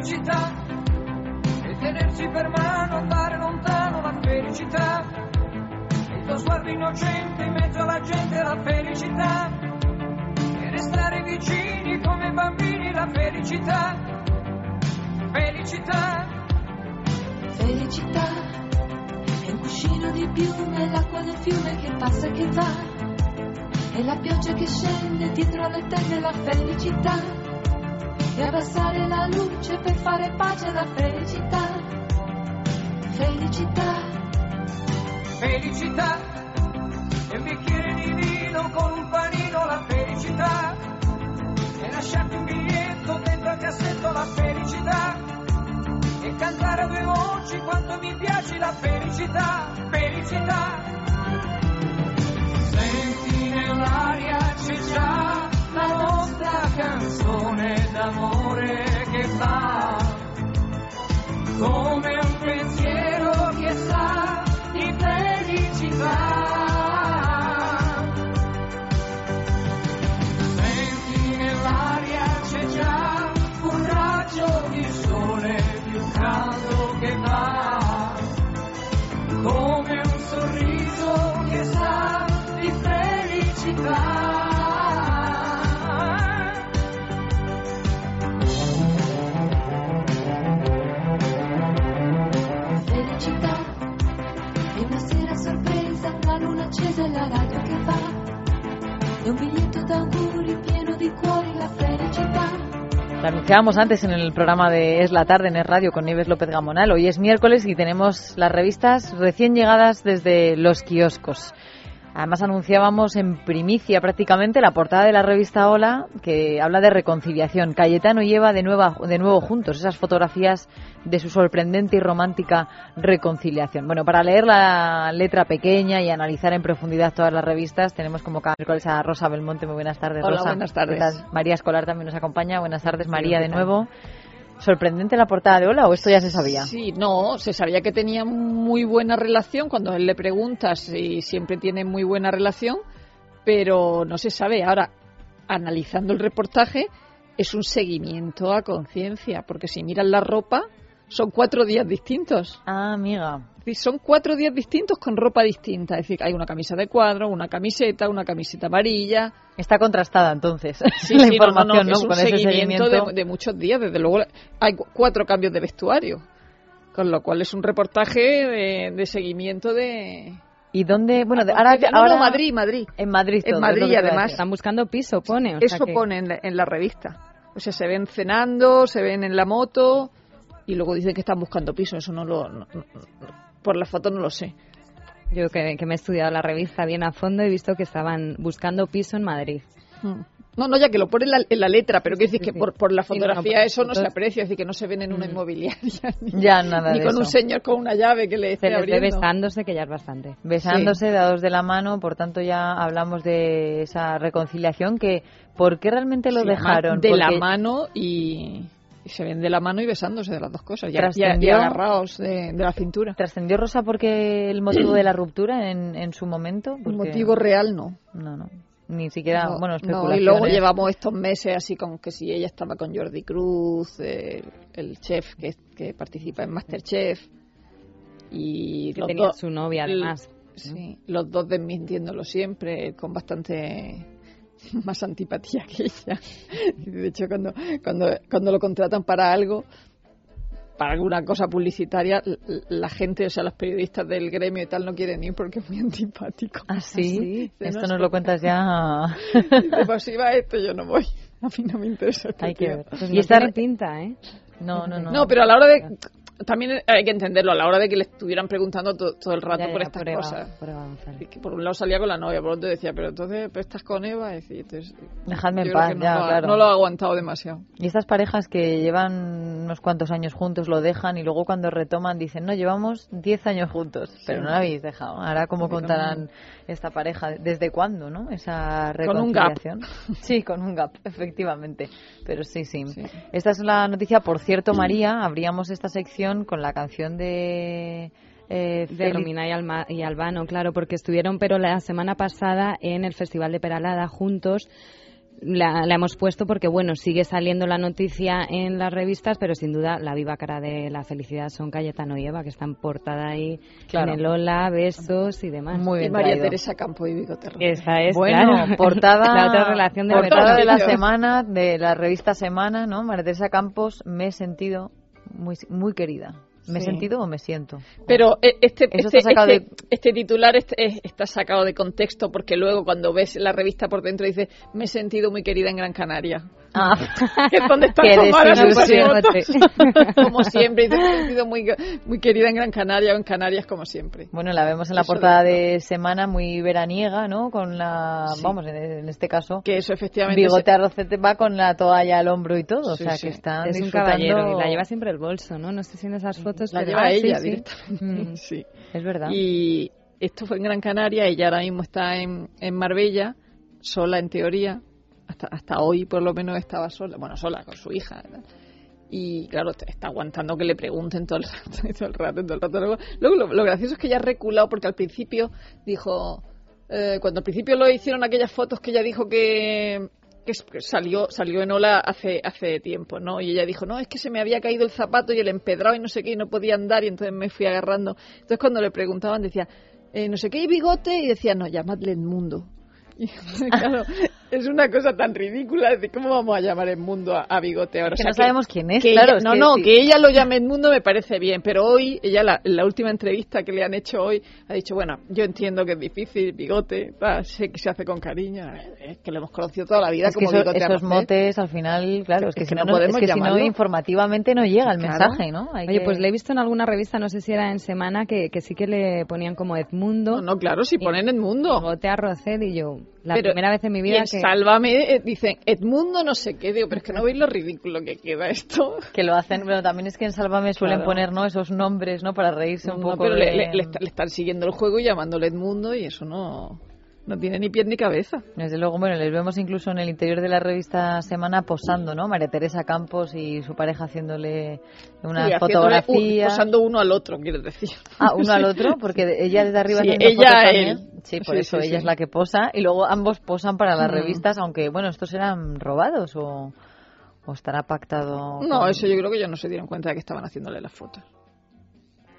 felicità e tenersi per mano, andare lontano la felicità. Il tuo sguardo innocente in mezzo alla gente la felicità e restare vicini come bambini la felicità. Felicità. Felicità è un cuscino di piume, l'acqua del fiume che passa e che va. E la pioggia che scende dietro le tende la felicità. E abbassare la luce per fare pace alla felicità. Felicità. Felicità. E un bicchiere di vino con un panino la felicità. E lasciarti un biglietto dentro al cassetto la felicità. E cantare a due voci quanto mi piace la felicità. Felicità. Senti nell'aria c'è già canzone d'amore che va come un pensiero luna accesa e la radio che va. E un biglietto d'auguri pieno di cuori la felicità. Lo anunciábamos antes en el programa de Es la tarde en radio con Nieves López Gamonal. Hoy es miércoles y tenemos las revistas recién llegadas desde los kioscos. Además anunciábamos en primicia prácticamente la portada de la revista Hola que habla de reconciliación. Cayetano lleva de, nueva, de nuevo juntos esas fotografías de su sorprendente y romántica reconciliación. Bueno, para leer la letra pequeña y analizar en profundidad todas las revistas tenemos como cada miércoles a Rosa Belmonte. Muy buenas tardes, Hola, Rosa. buenas tardes. María Escolar también nos acompaña. Buenas tardes, María, de nuevo. ¿Sorprendente la portada de Hola o esto ya se sabía? Sí, no, se sabía que tenía muy buena relación. Cuando él le preguntas si siempre tiene muy buena relación, pero no se sabe. Ahora, analizando el reportaje, es un seguimiento a conciencia, porque si miras la ropa, son cuatro días distintos. Ah, amiga. Son cuatro días distintos con ropa distinta. Es decir, hay una camisa de cuadro, una camiseta, una camiseta amarilla. Está contrastada entonces Sí, la sí, información, no, no, ¿no? Es un Con ese seguimiento, seguimiento. De, de muchos días. Desde luego, hay cu- cuatro cambios de vestuario. Con lo cual es un reportaje de, de seguimiento de. ¿Y dónde? Bueno, de- Ah, ahora, no, no, ahora Madrid, Madrid. En Madrid. En Madrid, además. Están buscando piso, pone. o sea Eso que- pone en la, en la revista. O sea, se ven cenando, se ven en la moto y luego dicen que están buscando piso. Eso no lo. no- no- por la foto no lo sé. Yo que, que me he estudiado la revista bien a fondo he visto que estaban buscando piso en Madrid. Mm. No, no, ya que lo pone en la, en la letra, pero que decir sí, que sí. por, por la fotografía pues, eso no se aprecia, es decir, que no se ven en una Mm. inmobiliaria. Ni, Ya, nada ni de con un señor con una llave que le Se esté ve abriendo. besándose, que ya es bastante. Besándose, dados de la mano, por tanto ya hablamos de esa reconciliación que ¿por qué realmente lo dejaron? De la mano y, y se ven de la mano y besándose de las dos cosas. Ya, ya, ya agarrados de, de la cintura. ¿Trascendió Rosa porque el motivo de la ruptura en, en su momento? Porque- motivo real no. No, no. Ni siquiera, No, bueno, no, y luego llevamos estos meses así con que si ella estaba con Jordi Cruz, eh, el chef que, que participa en Masterchef, y Que los tenía dos- su novia, además. Sí, los dos desmintiéndolo siempre, con bastante más antipatía que ella. De hecho, cuando, cuando, cuando lo contratan para algo, para alguna cosa publicitaria, la gente, o sea, los periodistas del gremio y tal no quieren ir porque es muy antipático. ¿Ah, sí? Sí, Esto no nos lo cuentas ya. Dice, pues si va esto, yo no voy. A mí no me interesa este Hay que ver. Pues y no esta pinta, ¿eh? No, no, no. No, pero a la hora de... También hay que entenderlo, a la hora de que le estuvieran preguntando to- todo el rato Ya, por ya, estas Eva- cosas. por González. Y que por un lado salía con la novia, por otro decía, pero entonces ¿pero estás con Eva. Y entonces, Dejadme en paz, no ya, lo claro. No lo ha aguantado demasiado. Y estas parejas que llevan unos cuantos años juntos lo dejan y luego cuando retoman dicen, no, llevamos 10 años juntos, pero no lo habéis dejado. Ahora, ¿cómo Pero contarán esta pareja? ¿Desde cuándo, no? Esa Con un gap. reconciliación. Sí, con un gap, efectivamente. Pero sí, sí, Sí. Esta es la noticia. Por cierto, María, abríamos esta sección con la canción de... Eh, De Romina y, Alma- y Albano, claro, porque estuvieron, pero la semana pasada en el Festival de Peralada juntos. la, la hemos puesto porque, bueno, sigue saliendo la noticia en las revistas, pero sin duda la viva cara de la felicidad son Cayetano y Eva, que están portada ahí Claro. en el Hola, besos y demás. Muy Y bien María traído. Teresa Campo y Vigo Terra. Esa es, Bueno, claro. portada, la otra relación de portada de la semana, de la revista Semana, ¿no? María Teresa Campos, me he sentido muy, muy querida. ¿Me he Sí. sentido o me siento? Pero eh, este, este, este, de- este titular es- está sacado de contexto porque luego cuando ves la revista por dentro dice me he sentido muy querida en Gran Canaria. Ah, es donde está como siempre. Me he sentido muy, muy querida en Gran Canaria o en Canarias como siempre. Bueno, la vemos en la Eso portada de- de semana muy veraniega, ¿no? Con la, Sí. vamos, en, en este caso, Que eso efectivamente... Bigote Arrocete va con la toalla al hombro y todo, Sí, o sea sí. que están Es un disfrutando- caballero y la lleva siempre el bolso, ¿no? No sé si en esas fotos. La pero- lleva Ah, ella sí. directamente. Mm. Sí. Es verdad. Y esto fue en Gran Canaria, ella ahora mismo está en, en Marbella, sola en teoría, hasta, hoy por lo menos estaba sola, bueno, sola con su hija. Y claro, está aguantando que le pregunten todo el rato, todo el rato, todo el rato. Luego, lo, gracioso es que ella ha reculado porque al principio dijo, eh, cuando al principio lo hicieron aquellas fotos que ella dijo que, que salió salió en Ola hace hace tiempo, ¿no? Y ella dijo, no, es que se me había caído el zapato y el empedrado y no sé qué, y no podía andar, y entonces me fui agarrando. Entonces cuando le preguntaban decía, eh, no sé qué, y bigote, y decía, no, llamadle Edmundo. Y claro, es una cosa tan ridícula, de cómo vamos a llamar Edmundo a, a bigote ahora. que O sea, no sabemos quién es, que claro. ella- es no, que no, sí. que ella lo llame Edmundo me parece bien, pero hoy, ella la, la última entrevista que le han hecho hoy, ha dicho, bueno, yo entiendo que es difícil, bigote, va, sé que se hace con cariño, es que lo hemos conocido toda la vida Es que como eso- bigote esos motes al final, claro, es que, Es si que no, es podemos que si no llamarlo. informativamente no llega el Claro. mensaje, ¿no? Hay Oye, que- pues le he visto en alguna revista, no sé si era en Semana, que, que sí que le ponían como Edmundo. No, no, claro, si ponen Edmundo. Bigote Arroced y yo, la Pero- primera vez en mi Y vida en que... Sálvame eh, dicen Edmundo no sé qué, digo, pero es que no veis lo ridículo que queda esto. que lo hacen, pero también es que en Sálvame suelen Claro. poner, ¿no? Esos nombres, ¿no? Para reírse un no, poco pero de... le, le- le están siguiendo el juego y llamándole Edmundo y eso no, no tiene ni pie ni cabeza. Desde luego, bueno, les vemos incluso en el interior de la revista Semana posando, ¿no? María Teresa Campos y su pareja haciéndole una Sí, haciéndole un- fotografía. posando uno al otro, quiero decir. Ah, uno al otro, porque ella desde arriba Sí, ella también. él. Sí, por eso ella es la que posa y luego ambos posan para las Mm. revistas, aunque bueno, estos eran robados o, o estará pactado. No, con- eso yo creo que ellos no se dieron cuenta de que estaban haciéndole las fotos.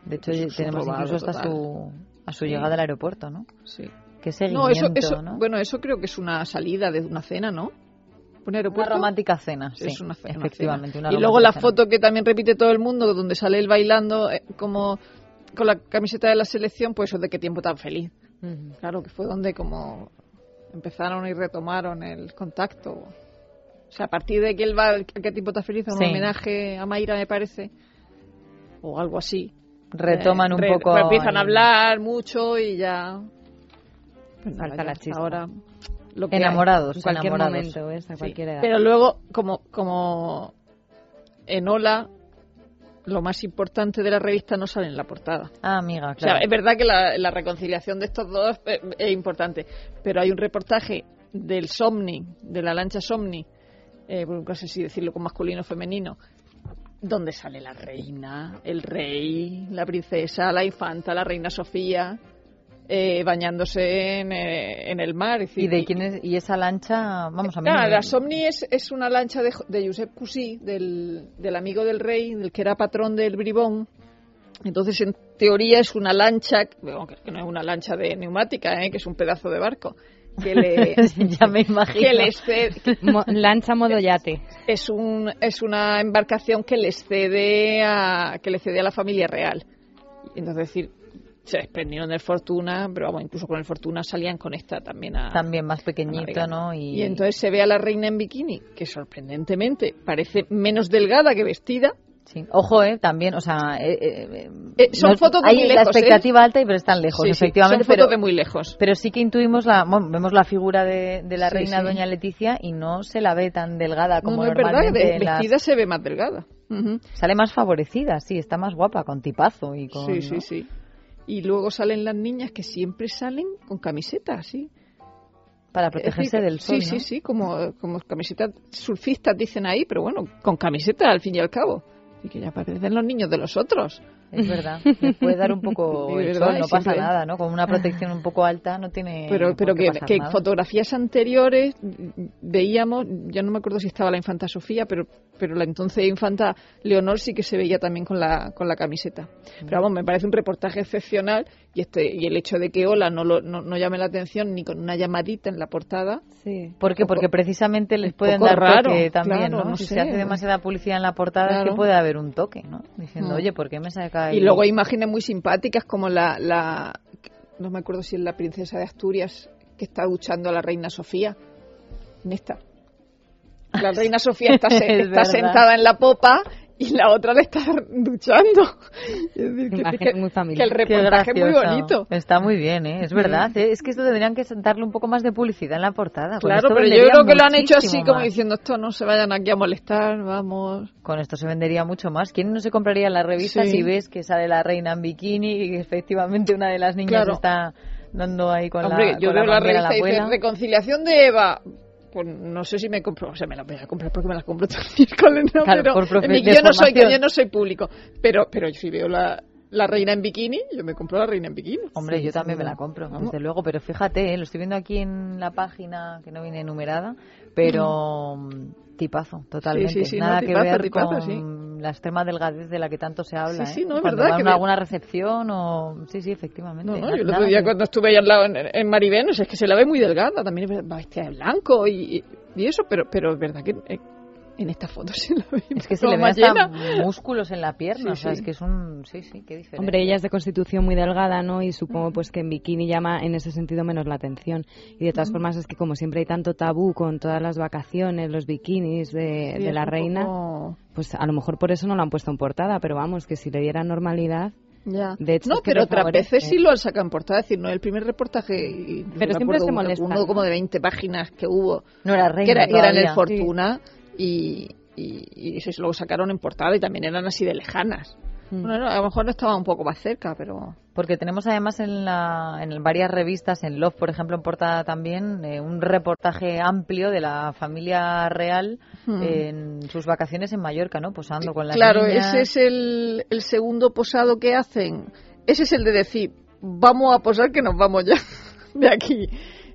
De hecho, tenemos incluso hasta total. su a su llegada al aeropuerto, ¿no? Sí. Qué seguimiento, No, eso, eso, ¿no? bueno, eso creo que es una salida de una cena, ¿no? Un una romántica cena, sí, es una cena. una efectivamente. cena. y luego la cena. foto que también repite todo el mundo, donde sale él bailando eh, como con la camiseta de la selección, pues eso de qué tiempo tan feliz. Claro, que fue donde como empezaron y retomaron el contacto. O sea, a partir de que él va qué tiempo tan feliz, un Sí. homenaje a Mayra, me parece, o algo así. Retoman Eh, un re- poco. empiezan a hablar mucho y ya. Pues Falta la chispa. Ahora, lo que hay. Enamorados, En cualquier enamorados. momento, ¿ves? A Sí, cualquier edad. Pero luego, como, como en Ola, lo más importante de la revista no sale en la portada. Ah, amiga, O sea, claro. es verdad que la, la reconciliación de estos dos eh, es importante, pero hay un reportaje del Somni, de la lancha Somni, eh, no sé si decirlo con masculino o femenino, donde sale la reina, el rey, la princesa, la infanta, la reina Sofía, eh, bañándose en, eh, en el mar. es ¿Y de quién es? ¿Y esa lancha? Vamos a me- la Somni es, es una lancha de, de Josep Cusí, del, del amigo del rey, del que era patrón del Bribón. Entonces, en teoría, es una lancha, bueno, que no es una lancha de neumática, ¿eh? que es un pedazo de barco, que le, ya me imagino. que les cede- Mo- lancha modo yate. es, un, es una embarcación que les cede a, que le cede a la familia real. Entonces, es decir, se desprendieron del Fortuna, pero vamos, incluso con el Fortuna salían con esta también a, También más pequeñito, Amarga. ¿no? Y entonces se ve a la reina en bikini, que sorprendentemente parece menos delgada que vestida. Sí. Ojo, eh, también, o sea, eh, eh, Eh, son fotos de hay muy la lejos, ¿eh? expectativa alta y pero están lejos, Sí, sí, efectivamente. son fotos pero, de muy lejos. pero sí que intuimos la, bueno, vemos la figura de, de la Sí, reina sí. Doña Leticia y no se la ve tan delgada No, como no es verdad, normalmente de- las- vestida se ve más delgada. Ujú. sale más favorecida, sí, está más guapa con tipazo y con Sí, sí, ¿no? sí. Y luego salen las niñas que siempre salen con camisetas, sí. para protegerse decir, del sol, Sí, sí, ¿no? sí, como, como camisetas surfistas dicen ahí, pero bueno, con camiseta al fin y al cabo. y que ya parecen los niños de los otros. Es verdad, le puede dar un poco el verdad, sol, no pasa siempre- nada, ¿no? Con una protección un poco alta no tiene Pero, pero que, pasar que nada. fotografías anteriores veíamos, ya no me acuerdo si estaba la infanta Sofía, pero, pero la entonces infanta Leonor sí que se veía también con la, con la camiseta. Pero vamos, me parece un reportaje excepcional y este y el hecho de que Ola no, lo, no, no llame la atención ni con una llamadita en la portada. Sí. ¿Por qué? Porque precisamente les pueden dar raro, toque también, claro, ¿no? no si sé. se hace demasiada publicidad en la portada es que puede haber un toque, ¿no? Diciendo, oye, ¿por qué me saca? Y luego hay imágenes muy simpáticas como la, la no me acuerdo si es la princesa de Asturias que está duchando a la reina Sofía. En esta. La reina Sofía está, se- Es está sentada en la popa y la otra le está duchando. Es decir, que, Imagen que- muy que familiar. el reportaje es muy bonito. Está muy bien, ¿eh? Es verdad. ¿eh? Es que esto deberían que darle un poco más de publicidad en la portada. Claro, pero yo creo que lo han hecho así como más. diciendo esto no se vayan aquí a molestar, vamos. Con esto se vendería mucho más. ¿Quién no se compraría la revista Sí. si ves que sale la reina en bikini y que efectivamente una de las niñas Claro. está dando ahí con Hombre, la yo con veo la manguera a revista y dice abuela? reconciliación de Eva. Pues no sé si me compro, o sea, me la voy a comprar porque me las compro todos los miércoles, ¿no? Claro, pero yo no soy yo no soy público, pero pero si veo la, la reina en bikini, yo me compro la reina en bikini. Hombre, Sí, yo también me la compro, vamos. desde luego, pero fíjate, ¿eh? lo estoy viendo aquí en la página que no viene numerada, pero mm, tipazo, totalmente. sí, sí, no, Nada que tipazo, ver tipazo, con sí. La extrema delgadez de la que tanto se habla. Sí, sí, ¿eh? no, es Cuando verdad van que a ve- alguna recepción o... Sí, sí, efectivamente. No, no, yo el otro día que- cuando estuve ahí al lado en, en Maribén, o sea, es que se la ve muy delgada, también va vestida de blanco y, y, y eso, pero pero es verdad que eh, en esta foto se la ve Es que se le ven hasta músculos en la pierna, Sí, o sea, sí. es que es un... Sí, sí, qué diferente. Hombre, ella es de constitución muy delgada, ¿no? Y supongo pues que en bikini llama en ese sentido menos la atención. Y de todas formas es que como siempre hay tanto tabú con todas las vacaciones, los bikinis de, Sí, de es la reina, poco- pues a lo mejor por eso no la han puesto en portada, pero vamos, que si le diera normalidad... Ya. De hecho, no, es que pero otras veces sí lo han sacado en portada, es decir, no el primer reportaje. y- Pero siempre se uno- molestan, Uno ¿no? como de 20 páginas que hubo, No era que reina era, era en el. Fortuna, y, y, y se lo sacaron en portada y también eran así de lejanas. Mm. Bueno, a lo mejor no estaba un poco más cerca, pero. Porque tenemos además en, la, en varias revistas, en Love, por ejemplo, en portada también, eh, un reportaje amplio de la familia real Hmm. en sus vacaciones en Mallorca, ¿no? Posando con las claro, niñas. ese es el, el segundo posado que hacen. Ese es el de decir, vamos a posar que nos vamos ya de aquí.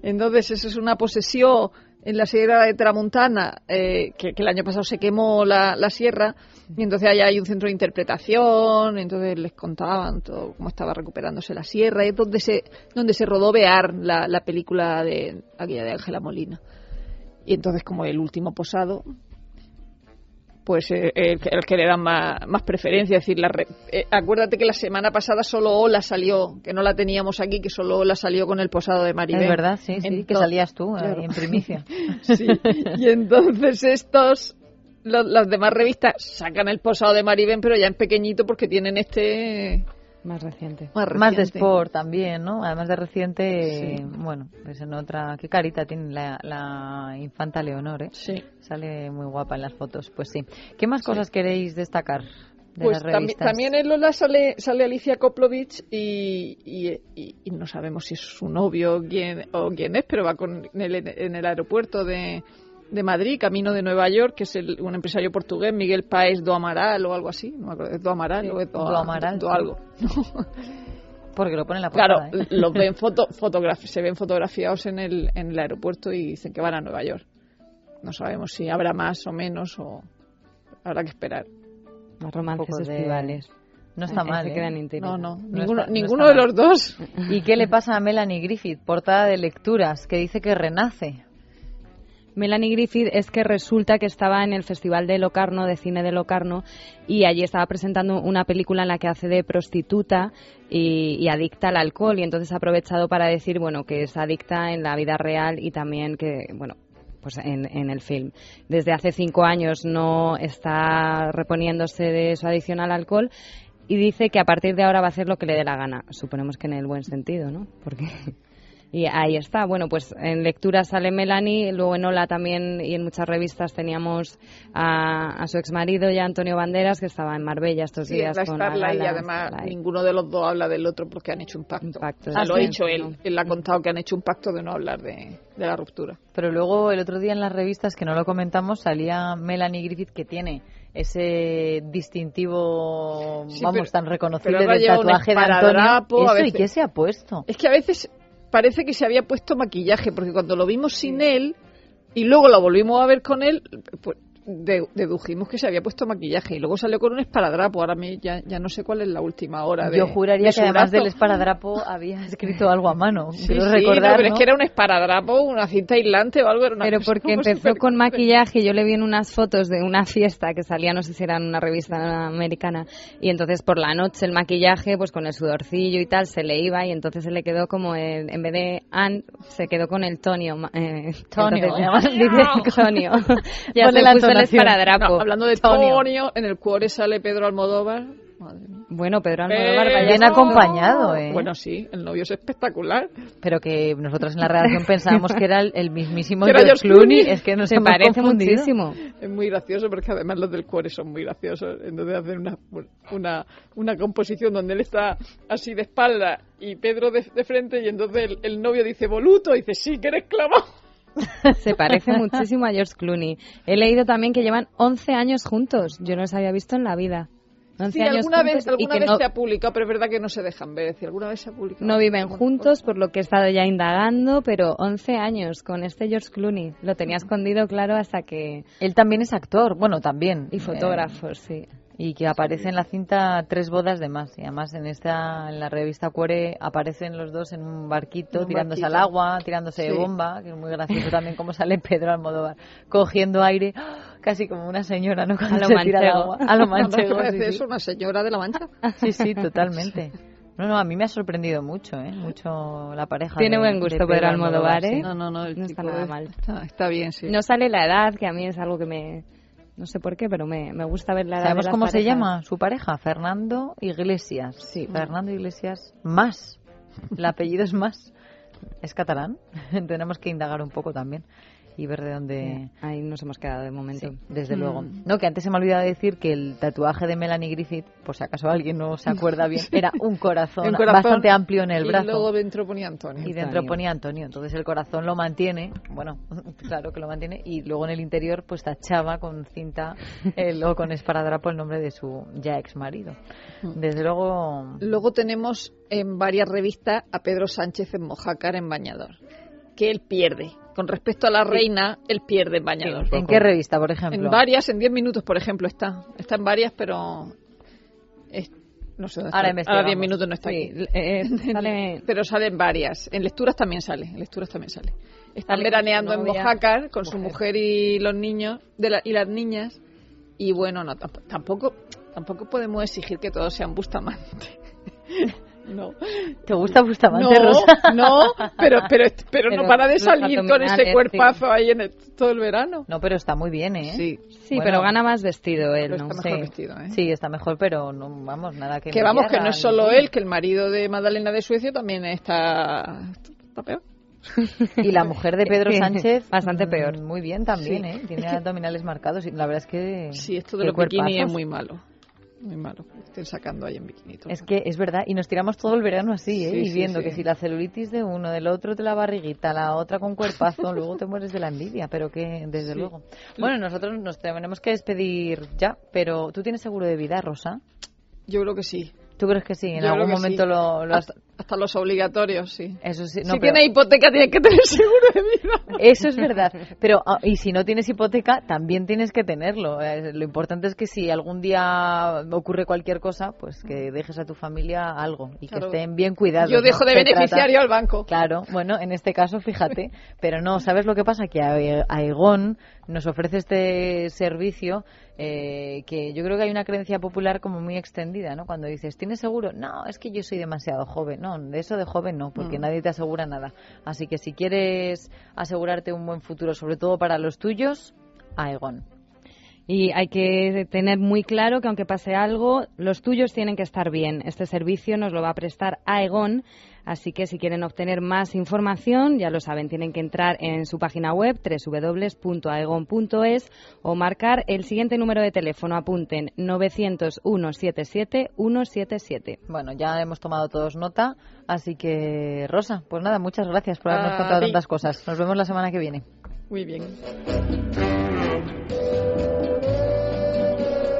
Entonces, eso es una posesión en la Sierra de Tramontana, eh, que, el año pasado se quemó la, la sierra, y entonces allá hay un centro de interpretación, entonces les contaban todo cómo estaba recuperándose la sierra, es donde se, donde se rodó Bear, la, la película de aquella de Ángela Molina. Y entonces, como el último posado, pues eh, el, que- el que le dan más, más preferencia. Es decir, la eh, acuérdate que la semana pasada solo Ola salió, que no la teníamos aquí, que solo Ola salió con el posado de Maribel. Es verdad, sí, sí, que salías tú claro. en primicia. Sí, y entonces estos, lo- las demás revistas sacan el posado de Maribel, pero ya en pequeñito porque tienen este Más reciente. más Más de reciente. sport también, ¿no? Además de reciente, Sí. bueno, pues en otra... Qué carita tiene la, la infanta Leonor, ¿eh? Sí. Sale muy guapa en las fotos, pues sí. ¿Qué más cosas queréis destacar de Pues las también, revistas? también en Lola sale, sale Alicia Koplovich y, y- y- y no sabemos si es su novio quién, o quién es, pero va con en el, en el aeropuerto de, de Madrid, camino de Nueva York, que es el- un empresario portugués, Miguel Paes do Amaral o algo así, no me acuerdo, es do Amaral o es do, Do Amaral, do sí. algo. Porque lo pone en la Claro, portada, ¿eh? los ven foto, fotografi- se ven fotografiados en el, en el aeropuerto y dicen que van a Nueva York. No sabemos si habrá más o menos o habrá que esperar. Más romances de- estivales. No está mal, se ¿eh? quedan interiores. No, no, No ninguno, está- ninguno de mal. los dos. ¿Y qué le pasa a Melanie Griffith, portada de lecturas, que dice que renace? Melanie Griffith es que resulta que estaba en el Festival de Locarno, de cine de Locarno, y allí estaba presentando una película en la que hace de prostituta y, adicta al alcohol, y entonces ha aprovechado para decir, bueno, que es adicta en la vida real y también que, bueno, pues en, en el film. Desde hace cinco años no está reponiéndose de su adicción al alcohol y dice que a partir de ahora va a hacer lo que le dé la gana. Suponemos que en el buen sentido, ¿no? Porque y ahí está. Bueno, pues en lectura sale Melanie, luego en Hola también y en muchas revistas teníamos a, a su exmarido ya Antonio Banderas, que estaba en Marbella estos Sí, días la con la Starlight y además ninguno de los dos habla del otro porque han hecho un pacto. Un pacto, O sea, Ah, lo ha dicho él. No. Él ha contado que han hecho un pacto de no hablar de, de la ruptura. Pero luego el otro día en las revistas, que no lo comentamos, salía Melanie Griffith, que tiene ese distintivo, Sí, vamos, pero- tan reconocible del tatuaje de Antonio. a Eso, ¿y qué se ha puesto? Es que a veces parece que se había puesto maquillaje, porque cuando lo vimos sin él y luego lo volvimos a ver con él, pues de- dedujimos que se había puesto maquillaje y luego salió con un esparadrapo. Ahora me, ya, ya no sé cuál es la última hora. De, Yo juraría de que además del esparadrapo había escrito algo a mano. Sí, sí, recordar, no, pero ¿no? es que era un esparadrapo, una cinta aislante o algo. Era una Pero porque empezó con maquillaje, yo le vi en unas fotos de una fiesta que salía, no sé si era en una revista americana, y entonces por la noche el maquillaje, pues con el sudorcillo y tal, se le iba y entonces se le quedó como, el- en vez de Ann, se quedó con el Tonio. ma- Eh, Tonio, entonces, Tonio. ya Ponle se puso No, hablando de Tonio. En el cuore sale Pedro Almodóvar. Madre mía. Bueno, Pedro Almodóvar, vaya Bien acompañado, ¿eh? Bueno, sí, el novio es espectacular. Pero que nosotros en la redacción pensábamos que era el, el mismísimo George George Clooney. Clooney. Es que nos se parece confundido. muchísimo. Es muy gracioso porque además los del cuore son muy graciosos. Entonces hacen una, una, una composición donde él está así de espalda y Pedro de, de frente y entonces el, el novio dice voluto y dice sí que eres clavado. Se parece muchísimo a George Clooney. He leído también que llevan 11 años juntos. Yo no los había visto en la vida. 11 Sí, años alguna juntos vez, y alguna que vez no, se ha publicado, pero es verdad que no se dejan ver. Decir, alguna vez se ha publicado. no viven juntos, por lo que he estado ya indagando, pero 11 años con este George Clooney. Lo tenía escondido, claro, hasta que... Él también es actor, bueno, también. Y fotógrafo, sí. Y que aparece en la cinta tres bodas de más. Y además en esta, en la revista Cuore aparecen los dos en un barquito, un tirándose barquito. al agua, tirándose de bomba, que es muy gracioso también como sale Pedro Almodóvar, cogiendo aire, ¡ah! casi como una señora, ¿no? Cuando A lo se tira al agua. A lo ¿no te manchego, parece sí, una señora de la mancha? Sí, sí, totalmente. No, no, a mí me ha sorprendido mucho, ¿eh? Mucho la pareja. Tiene de- buen de gusto Pedro Almodóvar. ¿eh? No, no, no, el No está nada mal. Está, está bien, sí. No sale la edad, que a mí es algo que me... No sé por qué, pero me, me gusta ver la edad de ¿Sabemos las cómo se llama su pareja? Fernando Iglesias. Sí. Fernando Iglesias más. El apellido es más. ¿Es catalán? Tenemos que indagar un poco también y ver de dónde... Ahí nos hemos quedado de momento. Sí, desde Mm. luego. No, que antes se me ha olvidado decir que el tatuaje de Melanie Griffith, por si acaso alguien no se acuerda bien, era un corazón, Un corazón, bastante amplio en el y brazo. luego dentro ponía Antonio. Y dentro Antonio. ponía Antonio. Entonces el corazón lo mantiene, bueno, claro que lo mantiene, y luego en el interior pues tachaba con cinta el, o con esparadrapo el nombre de su ya ex marido. Mm. Desde luego, Luego tenemos en varias revistas a Pedro Sánchez en Mojácar en bañador, que él pierde. Con respecto a la reina, él pierde en bañador. ¿en qué revista, por ejemplo? En varias, en 10 minutos, por ejemplo, está. Está en varias, pero... es- no sé dónde Ahora está. investigamos. 10 minutos no está Sí, aquí. eh, sale... Pero salen varias. En lecturas también sale. En lecturas también sale. Están Sale veraneando en. Mojácar con su mujer y los niños de la- y las niñas. Y bueno, no, tamp- tampoco, tampoco podemos exigir que todos sean Bustamante. no. ¿Te gusta Bustamante, no, Rosa? no, pero, pero, pero, no para de salir con ese cuerpazo ahí en el- todo el verano. No, pero está muy bien, ¿eh? Sí, Sí, Bueno. pero gana más vestido él, Pero ¿no? está mejor vestido, ¿eh? Sí, está mejor, pero no, vamos, nada que que vamos, que no es solo él, que el marido de Magdalena de Suecia también está, está peor. Y la mujer de Pedro Sí, Sánchez. bastante mm, peor. Muy bien también, Sí. ¿eh? Tiene abdominales marcados y la verdad es que. Sí, esto de los bikinis es muy malo. Muy malo. Estén sacando ahí en bikini. todo. Es que es verdad, y nos tiramos todo el verano así, ¿eh? Sí, y viendo sí. que si la celulitis de uno, del otro de la barriguita, la otra con cuerpazo, luego te mueres de la envidia, pero que desde luego. Bueno, nosotros nos tenemos que despedir ya, pero ¿tú tienes seguro de vida, Rosa? Yo creo que sí. ¿Tú crees que sí? En Yo algún momento sí. lo, lo has... hasta, hasta los obligatorios, sí. Eso sí, no, si pero- tienes hipoteca tienes que tener seguro de vida. Eso es verdad. Pero, ah, y si no tienes hipoteca, también tienes que tenerlo. Eh, Lo importante es que si algún día ocurre cualquier cosa, pues que dejes a tu familia algo y Claro. que estén bien cuidados. Yo dejo ¿no? de trata- beneficiario al banco. Claro, bueno, en este caso, fíjate. Pero no, ¿sabes lo que pasa? Que A- Aegon nos ofrece este servicio eh, que yo creo que hay una creencia popular como muy extendida, ¿no? Cuando dices, ¿tienes seguro? No, es que yo soy demasiado joven. No, de eso de joven no, porque Mm. nadie te asegura nada. Así que si quieres asegurarte un buen futuro, sobre todo para los tuyos, Aegon. Y hay que tener muy claro que aunque pase algo, los tuyos tienen que estar bien. Este servicio nos lo va a prestar Aegon, así que si quieren obtener más información, ya lo saben, tienen que entrar en su página web www.aegon.es o marcar el siguiente número de teléfono. Apunten 901 77 177. Bueno, ya hemos tomado todos nota, así que Rosa, pues nada, muchas gracias por habernos contado tantas cosas. Nos vemos la semana que viene. Muy bien.